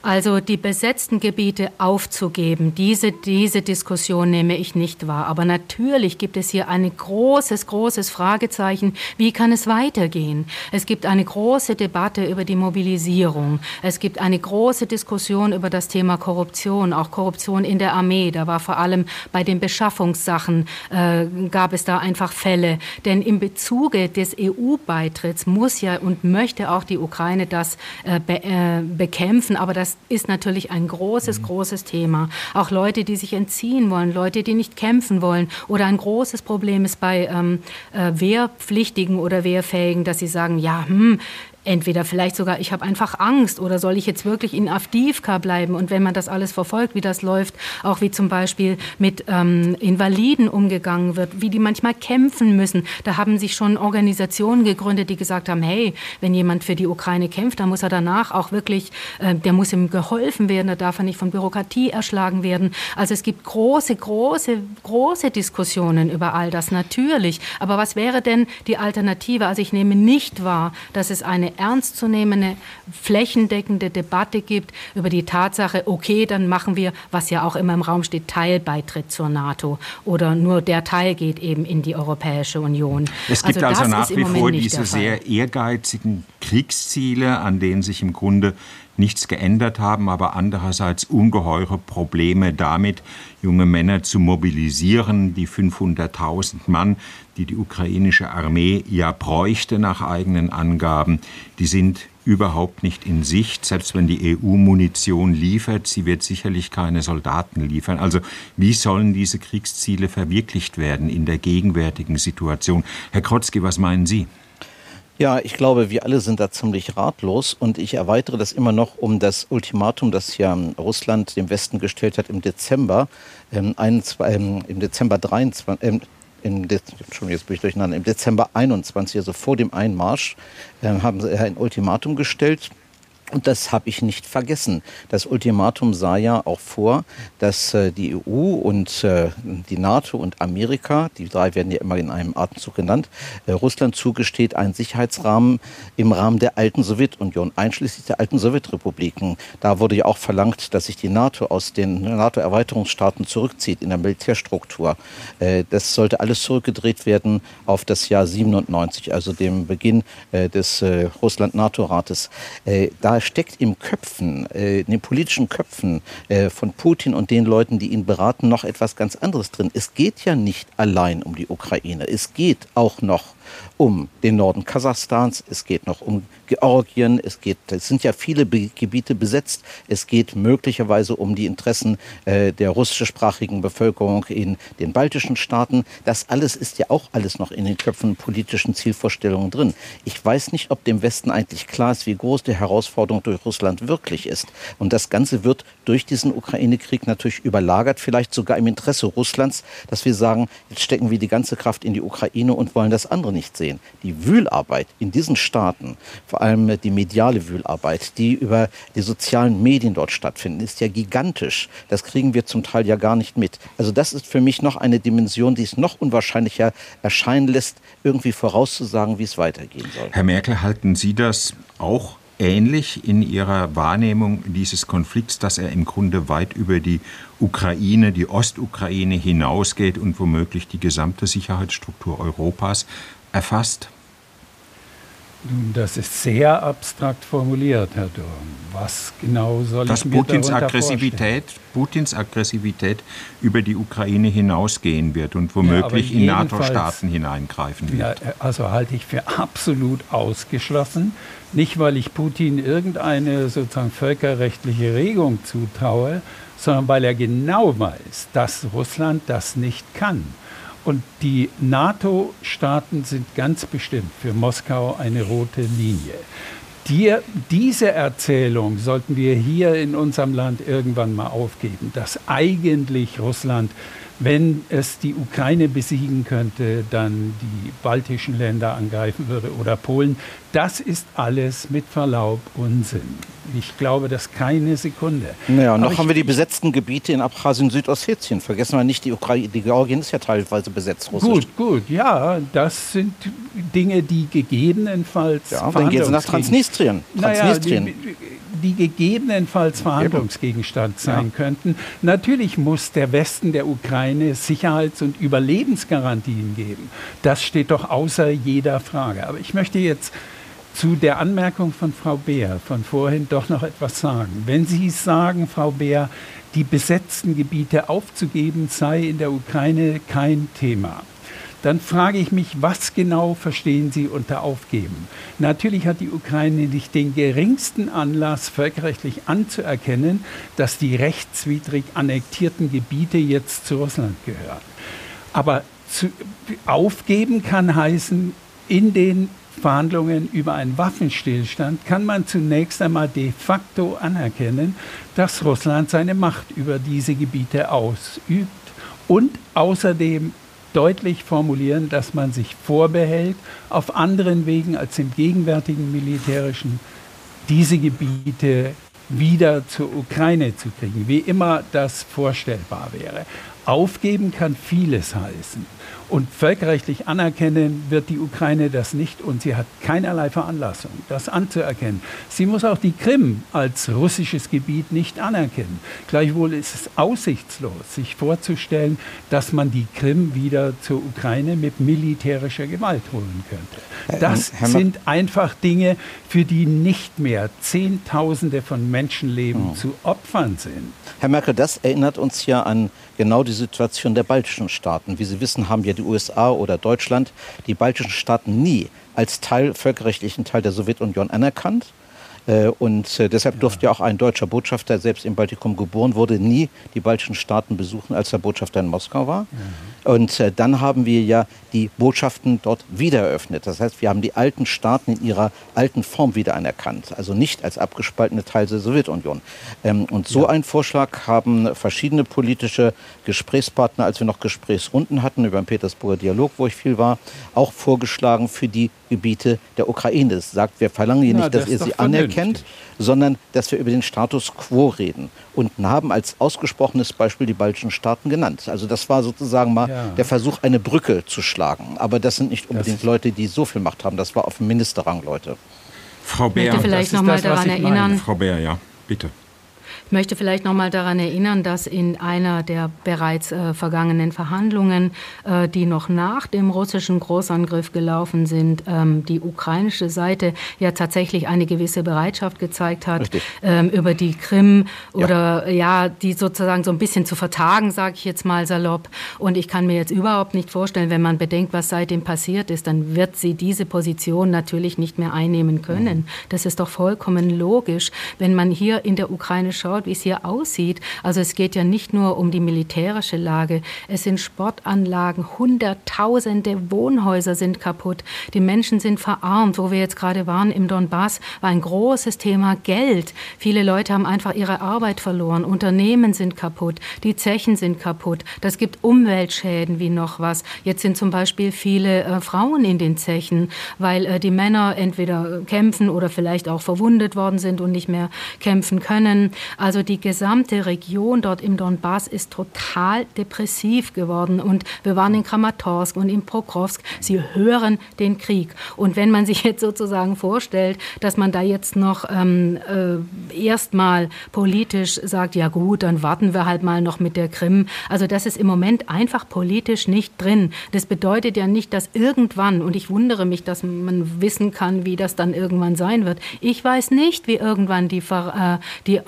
Also die besetzten Gebiete aufzugeben, diese, diese Diskussion nehme ich nicht wahr. Aber natürlich gibt es hier ein großes, großes Fragezeichen, wie kann es weitergehen? Es gibt eine große Debatte über die Mobilisierung. Es gibt eine große Diskussion über das Thema Korruption, auch Korruption in der Armee. Da war vor allem bei den Beschaffungssachen, äh, gab es da einfach Fälle. Denn im Bezuge des EU-Beitritts muss ja und möchte auch die Ukraine das äh, be äh, bekämpfen. Aber das das ist natürlich ein großes, mhm. großes Thema. Auch Leute, die sich entziehen wollen, Leute, die nicht kämpfen wollen. Oder ein großes Problem ist bei ähm, äh, Wehrpflichtigen oder Wehrfähigen, dass sie sagen, ja, hm, entweder vielleicht sogar, ich habe einfach Angst oder soll ich jetzt wirklich in Avdivka bleiben? Und wenn man das alles verfolgt, wie das läuft, auch wie zum Beispiel mit ähm, Invaliden umgegangen wird, wie die manchmal kämpfen müssen, da haben sich schon Organisationen gegründet, die gesagt haben, hey, wenn jemand für die Ukraine kämpft, dann muss er danach auch wirklich, äh, der muss ihm geholfen werden, da darf er nicht von Bürokratie erschlagen werden. Also es gibt große, große, große Diskussionen über all das natürlich. Aber was wäre denn die Alternative? Also ich nehme nicht wahr, dass es eine ernstzunehmende, flächendeckende Debatte gibt über die Tatsache, okay, dann machen wir, was ja auch immer im Raum steht, Teilbeitritt zur NATO oder nur der Teil geht eben in die Europäische Union. Es gibt also, also nach wie vor diese sehr ehrgeizigen Kriegsziele, an denen sich im Grunde nichts geändert haben, aber andererseits ungeheure Probleme damit, junge Männer zu mobilisieren, die 500.000 Mann, die die ukrainische Armee ja bräuchte nach eigenen Angaben, die sind überhaupt nicht in Sicht, selbst wenn die EU Munition liefert, sie wird sicherlich keine Soldaten liefern. Also wie sollen diese Kriegsziele verwirklicht werden in der gegenwärtigen Situation? Herr Krotzki, was meinen Sie? Ja, ich glaube, wir alle sind da ziemlich ratlos und ich erweitere das immer noch um das Ultimatum, das ja Russland dem Westen gestellt hat im Dezember, ähm, ein, ähm, im Dezember 23, ähm, im, De jetzt bin ich durcheinander, im Dezember 21, also vor dem Einmarsch, äh, haben sie ein Ultimatum gestellt und das habe ich nicht vergessen. Das Ultimatum sah ja auch vor, dass äh, die EU und äh, die NATO und Amerika, die drei werden ja immer in einem Atemzug genannt, äh, Russland zugesteht einen Sicherheitsrahmen im Rahmen der alten Sowjetunion, einschließlich der alten Sowjetrepubliken. Da wurde ja auch verlangt, dass sich die NATO aus den NATO-Erweiterungsstaaten zurückzieht in der Militärstruktur. Äh, das sollte alles zurückgedreht werden auf das Jahr 97, also dem Beginn äh, des äh, Russland-NATO-Rates. Da steckt im Köpfen, äh, in den politischen Köpfen äh, von Putin und den Leuten, die ihn beraten, noch etwas ganz anderes drin. Es geht ja nicht allein um die Ukraine. Es geht auch noch um den Norden Kasachstans, es geht noch um Georgien, es geht, es sind ja viele Be Gebiete besetzt, es geht möglicherweise um die Interessen äh, der russischsprachigen Bevölkerung in den baltischen Staaten. Das alles ist ja auch alles noch in den Köpfen politischen Zielvorstellungen drin. Ich weiß nicht, ob dem Westen eigentlich klar ist, wie groß die Herausforderung durch Russland wirklich ist. Und das Ganze wird durch diesen Ukraine-Krieg natürlich überlagert, vielleicht sogar im Interesse Russlands, dass wir sagen, jetzt stecken wir die ganze Kraft in die Ukraine und wollen das andere nicht sehen. Die Wühlarbeit in diesen Staaten, vor allem die mediale Wühlarbeit, die über die sozialen Medien dort stattfinden, ist ja gigantisch. Das kriegen wir zum Teil ja gar nicht mit. Also das ist für mich noch eine Dimension, die es noch unwahrscheinlicher erscheinen lässt, irgendwie vorauszusagen, wie es weitergehen soll. Herr Merkel, halten Sie das auch ähnlich in Ihrer Wahrnehmung dieses Konflikts, dass er im Grunde weit über die Ukraine, die Ostukraine hinausgeht und womöglich die gesamte Sicherheitsstruktur Europas erfasst? Das ist sehr abstrakt formuliert, Herr Dürr. Was genau soll Dass ich mir Putins Aggressivität, Putins Aggressivität über die Ukraine hinausgehen wird und womöglich ja, in NATO-Staaten hineingreifen wird. Ja, also halte ich für absolut ausgeschlossen. Nicht, weil ich Putin irgendeine sozusagen völkerrechtliche Regung zutraue, sondern weil er genau weiß, dass Russland das nicht kann. Und die NATO-Staaten sind ganz bestimmt für Moskau eine rote Linie. Die, diese Erzählung sollten wir hier in unserem Land irgendwann mal aufgeben, dass eigentlich Russland wenn es die Ukraine besiegen könnte, dann die baltischen Länder angreifen würde oder Polen. Das ist alles mit Verlaub Unsinn. Ich glaube das keine Sekunde. Naja, noch haben wir die besetzten Gebiete in Abchasien, Südossetien. Vergessen wir nicht, die Ukraine, die Georgien ist ja teilweise besetzt russisch. Gut, gut, ja, das sind Dinge, die gegebenenfalls. Ja, dann gehen Sie nach Transnistrien. Transnistrien. Naja, die, die gegebenenfalls Verhandlungsgegenstand sein ja. könnten. Natürlich muss der Westen der Ukraine Sicherheits- und Überlebensgarantien geben. Das steht doch außer jeder Frage. Aber ich möchte jetzt zu der Anmerkung von Frau Beer von vorhin doch noch etwas sagen. Wenn Sie sagen, Frau Beer, die besetzten Gebiete aufzugeben sei in der Ukraine kein Thema dann frage ich mich, was genau verstehen Sie unter Aufgeben? Natürlich hat die Ukraine nicht den geringsten Anlass, völkerrechtlich anzuerkennen, dass die rechtswidrig annektierten Gebiete jetzt zu Russland gehören. Aber zu, aufgeben kann heißen, in den Verhandlungen über einen Waffenstillstand kann man zunächst einmal de facto anerkennen, dass Russland seine Macht über diese Gebiete ausübt und außerdem deutlich formulieren, dass man sich vorbehält, auf anderen Wegen als im gegenwärtigen militärischen diese Gebiete wieder zur Ukraine zu kriegen, wie immer das vorstellbar wäre. Aufgeben kann vieles heißen. Und völkerrechtlich anerkennen wird die Ukraine das nicht und sie hat keinerlei Veranlassung, das anzuerkennen. Sie muss auch die Krim als russisches Gebiet nicht anerkennen. Gleichwohl ist es aussichtslos, sich vorzustellen, dass man die Krim wieder zur Ukraine mit militärischer Gewalt holen könnte. Das sind einfach Dinge, für die nicht mehr Zehntausende von Menschenleben oh. zu opfern sind. Herr Merkel, das erinnert uns ja an genau die Situation der baltischen Staaten. Wie Sie wissen, haben ja die USA oder Deutschland die baltischen Staaten nie als Teil, völkerrechtlichen Teil der Sowjetunion anerkannt. Äh, und äh, deshalb durfte ja auch ein deutscher Botschafter, der selbst im Baltikum geboren wurde, nie die baltischen Staaten besuchen, als der Botschafter in Moskau war. Mhm. Und äh, dann haben wir ja die Botschaften dort wieder eröffnet. Das heißt, wir haben die alten Staaten in ihrer alten Form wieder anerkannt, also nicht als abgespaltene Teil der Sowjetunion. Ähm, und so ja. einen Vorschlag haben verschiedene politische Gesprächspartner, als wir noch Gesprächsrunden hatten über den Petersburger Dialog, wo ich viel war, auch vorgeschlagen für die Gebiete der Ukraine. Es sagt, wir verlangen hier nicht, dass das ihr sie anerkennt, sondern dass wir über den Status quo reden. Und haben als ausgesprochenes Beispiel die baltischen Staaten genannt. Also das war sozusagen mal ja. der Versuch, eine Brücke zu schlagen. Aber das sind nicht unbedingt das Leute, die so viel Macht haben. Das war auf dem Ministerrang Leute. Frau Bär, ich möchte vielleicht noch mal daran erinnern. Frau Bär, ja, bitte. Ich möchte vielleicht noch mal daran erinnern, dass in einer der bereits äh, vergangenen Verhandlungen, äh, die noch nach dem russischen Großangriff gelaufen sind, ähm, die ukrainische Seite ja tatsächlich eine gewisse Bereitschaft gezeigt hat, ähm, über die Krim oder ja. ja, die sozusagen so ein bisschen zu vertagen, sage ich jetzt mal salopp. Und ich kann mir jetzt überhaupt nicht vorstellen, wenn man bedenkt, was seitdem passiert ist, dann wird sie diese Position natürlich nicht mehr einnehmen können. Mhm. Das ist doch vollkommen logisch, wenn man hier in der Ukraine schaut anschaut, wie es hier aussieht, also es geht ja nicht nur um die militärische Lage, es sind Sportanlagen, Hunderttausende Wohnhäuser sind kaputt, die Menschen sind verarmt. Wo wir jetzt gerade waren im Donbass, war ein großes Thema Geld. Viele Leute haben einfach ihre Arbeit verloren, Unternehmen sind kaputt, die Zechen sind kaputt, das gibt Umweltschäden wie noch was. Jetzt sind zum Beispiel viele äh, Frauen in den Zechen, weil äh, die Männer entweder kämpfen oder vielleicht auch verwundet worden sind und nicht mehr kämpfen können. Also die gesamte Region dort im Donbass ist total depressiv geworden. Und wir waren in Kramatorsk und in Pokrovsk. Sie hören den Krieg. Und wenn man sich jetzt sozusagen vorstellt, dass man da jetzt noch ähm, äh, erstmal politisch sagt, ja gut, dann warten wir halt mal noch mit der Krim. Also das ist im Moment einfach politisch nicht drin. Das bedeutet ja nicht, dass irgendwann, und ich wundere mich, dass man wissen kann, wie das dann irgendwann sein wird. Ich weiß nicht, wie irgendwann die, äh, die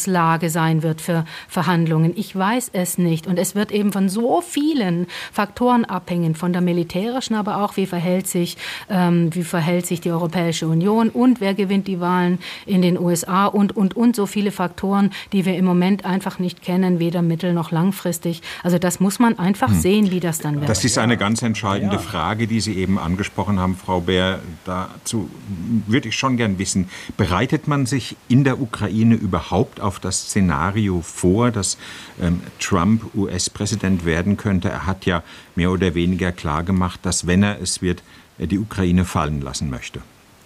Ausgangslage sein wird für Verhandlungen. Ich weiß es nicht. Und es wird eben von so vielen Faktoren abhängen, von der militärischen, aber auch, wie verhält sich, ähm, wie verhält sich die Europäische Union und wer gewinnt die Wahlen in den USA und, und, und so viele Faktoren, die wir im Moment einfach nicht kennen, weder mittel- noch langfristig. Also das muss man einfach hm. sehen, wie das dann wird. Das ist eine ganz entscheidende ja. Frage, die Sie eben angesprochen haben, Frau Bär. Dazu würde ich schon gern wissen, bereitet man sich in der Ukraine überhaupt auf das Szenario vor, dass ähm, Trump US-Präsident werden könnte? Er hat ja mehr oder weniger klargemacht, dass wenn er es wird, er die Ukraine fallen lassen möchte.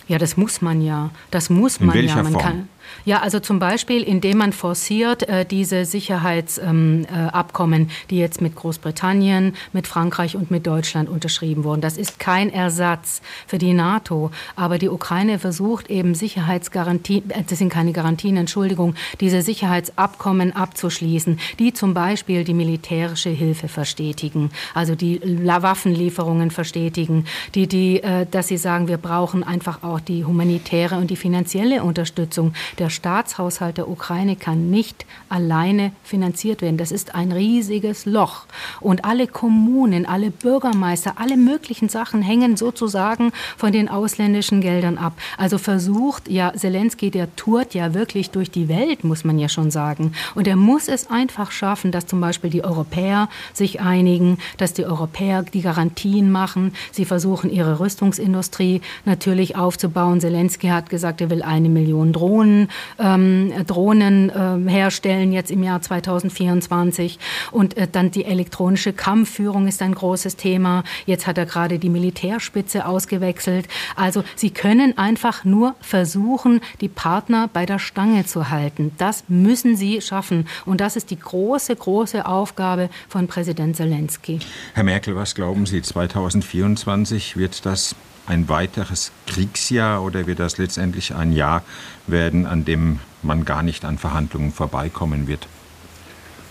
Ja, das muss man ja. Das muss man in welcher ja. Man Form? kann, ja, also zum Beispiel, indem man forciert äh, diese Sicherheitsabkommen, ähm, äh, die jetzt mit Großbritannien, mit Frankreich und mit Deutschland unterschrieben wurden. Das ist kein Ersatz für die NATO, aber die Ukraine versucht eben Sicherheitsgarantien, äh, das sind keine Garantien, Entschuldigung, diese Sicherheitsabkommen abzuschließen, die zum Beispiel die militärische Hilfe verstetigen, also die Waffenlieferungen verstetigen, die, die, äh, dass sie sagen, wir brauchen einfach auch die humanitäre und die finanzielle Unterstützung der Staatshaushalt der Ukraine kann nicht alleine finanziert werden. Das ist ein riesiges Loch. Und alle Kommunen, alle Bürgermeister, alle möglichen Sachen hängen sozusagen von den ausländischen Geldern ab. Also versucht, ja, Zelensky, der tourt ja wirklich durch die Welt, muss man ja schon sagen. Und er muss es einfach schaffen, dass zum Beispiel die Europäer sich einigen, dass die Europäer die Garantien machen. Sie versuchen, ihre Rüstungsindustrie natürlich aufzubauen. Zelensky hat gesagt, er will eine Million Drohnen ähm, Drohnen äh, herstellen jetzt im Jahr 2024. Und äh, dann die elektronische Kampfführung ist ein großes Thema. Jetzt hat er gerade die Militärspitze ausgewechselt. Also sie können einfach nur versuchen, die Partner bei der Stange zu halten. Das müssen sie schaffen. Und das ist die große, große Aufgabe von Präsident Zelensky. Herr Merkel, was glauben Sie, 2024 wird das ein weiteres Kriegsjahr oder wird das letztendlich ein Jahr werden, an dem man gar nicht an Verhandlungen vorbeikommen wird?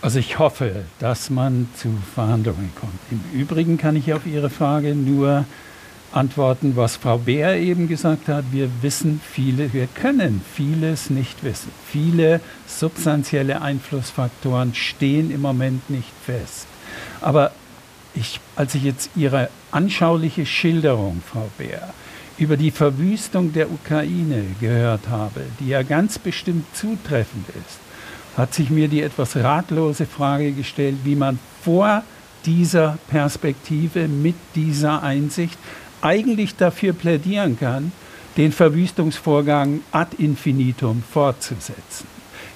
Also ich hoffe, dass man zu Verhandlungen kommt. Im Übrigen kann ich auf Ihre Frage nur antworten, was Frau Beer eben gesagt hat. Wir wissen viele, wir können vieles nicht wissen. Viele substanzielle Einflussfaktoren stehen im Moment nicht fest. Aber ich, als ich jetzt Ihre anschauliche Schilderung, Frau Beer, über die Verwüstung der Ukraine gehört habe, die ja ganz bestimmt zutreffend ist, hat sich mir die etwas ratlose Frage gestellt, wie man vor dieser Perspektive mit dieser Einsicht eigentlich dafür plädieren kann, den Verwüstungsvorgang ad infinitum fortzusetzen.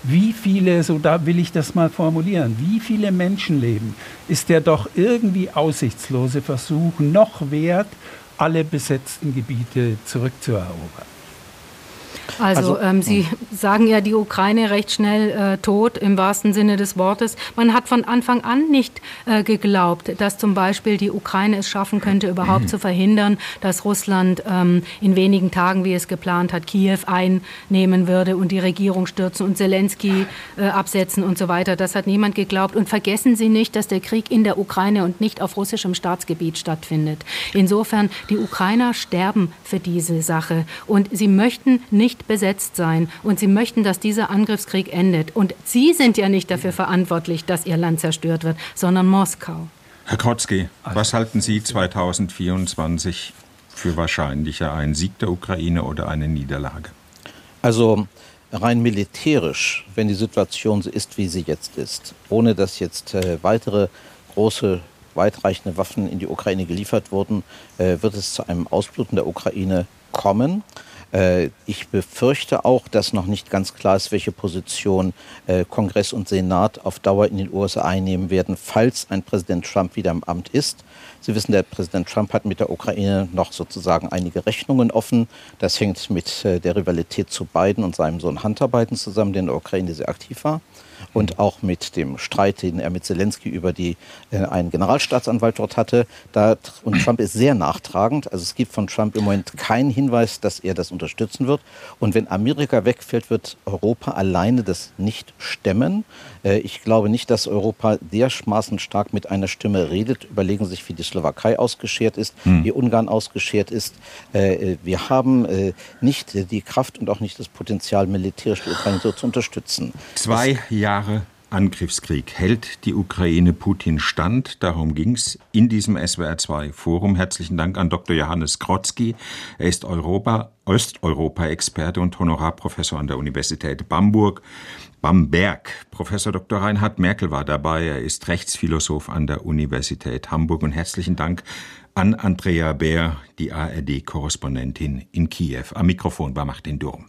Wie viele, so da will ich das mal formulieren, wie viele Menschenleben ist der doch irgendwie aussichtslose Versuch noch wert, alle besetzten Gebiete zurückzuerobern? Also, also ähm, Sie sagen ja die Ukraine recht schnell äh, tot im wahrsten Sinne des Wortes. Man hat von Anfang an nicht äh, geglaubt, dass zum Beispiel die Ukraine es schaffen könnte, überhaupt mhm. zu verhindern, dass Russland ähm, in wenigen Tagen, wie es geplant hat, Kiew einnehmen würde und die Regierung stürzen und Zelensky äh, absetzen und so weiter. Das hat niemand geglaubt. Und vergessen Sie nicht, dass der Krieg in der Ukraine und nicht auf russischem Staatsgebiet stattfindet. Insofern, die Ukrainer sterben für diese Sache und sie möchten nicht besetzt sein und sie möchten, dass dieser Angriffskrieg endet. Und Sie sind ja nicht dafür verantwortlich, dass Ihr Land zerstört wird, sondern Moskau. Herr Krotzki, was halten Sie 2024 für wahrscheinlicher, einen Sieg der Ukraine oder eine Niederlage? Also rein militärisch, wenn die Situation so ist, wie sie jetzt ist, ohne dass jetzt äh, weitere große, weitreichende Waffen in die Ukraine geliefert wurden, äh, wird es zu einem Ausbluten der Ukraine kommen. Äh, ich befürchte auch, dass noch nicht ganz klar ist, welche Position äh, Kongress und Senat auf Dauer in den USA einnehmen werden, falls ein Präsident Trump wieder im Amt ist. Sie wissen, der Präsident Trump hat mit der Ukraine noch sozusagen einige Rechnungen offen. Das hängt mit äh, der Rivalität zu Biden und seinem Sohn Hunter Biden zusammen, der in der Ukraine sehr aktiv war und auch mit dem Streit, den er mit Zelensky über die, äh, einen Generalstaatsanwalt dort hatte. Da, und Trump ist sehr nachtragend. Also es gibt von Trump im Moment keinen Hinweis, dass er das unterstützen wird. Und wenn Amerika wegfällt, wird Europa alleine das nicht stemmen. Äh, ich glaube nicht, dass Europa dermaßen stark mit einer Stimme redet. Überlegen Sie sich, wie die Slowakei ausgeschert ist, hm. wie Ungarn ausgeschert ist. Äh, äh wir haben äh, nicht die Kraft und auch nicht das Potenzial, militärisch die Ukraine so zu unterstützen. Zwei Jahre Jahre Angriffskrieg. Hält die Ukraine Putin stand? Darum ging es in diesem SWR2-Forum. Herzlichen Dank an Dr. Johannes Krotzki. Er ist Europa, Osteuropa-Experte und Honorarprofessor an der Universität Bamberg. Bamberg. Professor Dr. Reinhard Merkel war dabei. Er ist Rechtsphilosoph an der Universität Hamburg. Und herzlichen Dank an Andrea Bär, die ARD-Korrespondentin in Kiew. Am Mikrofon war Martin Durm.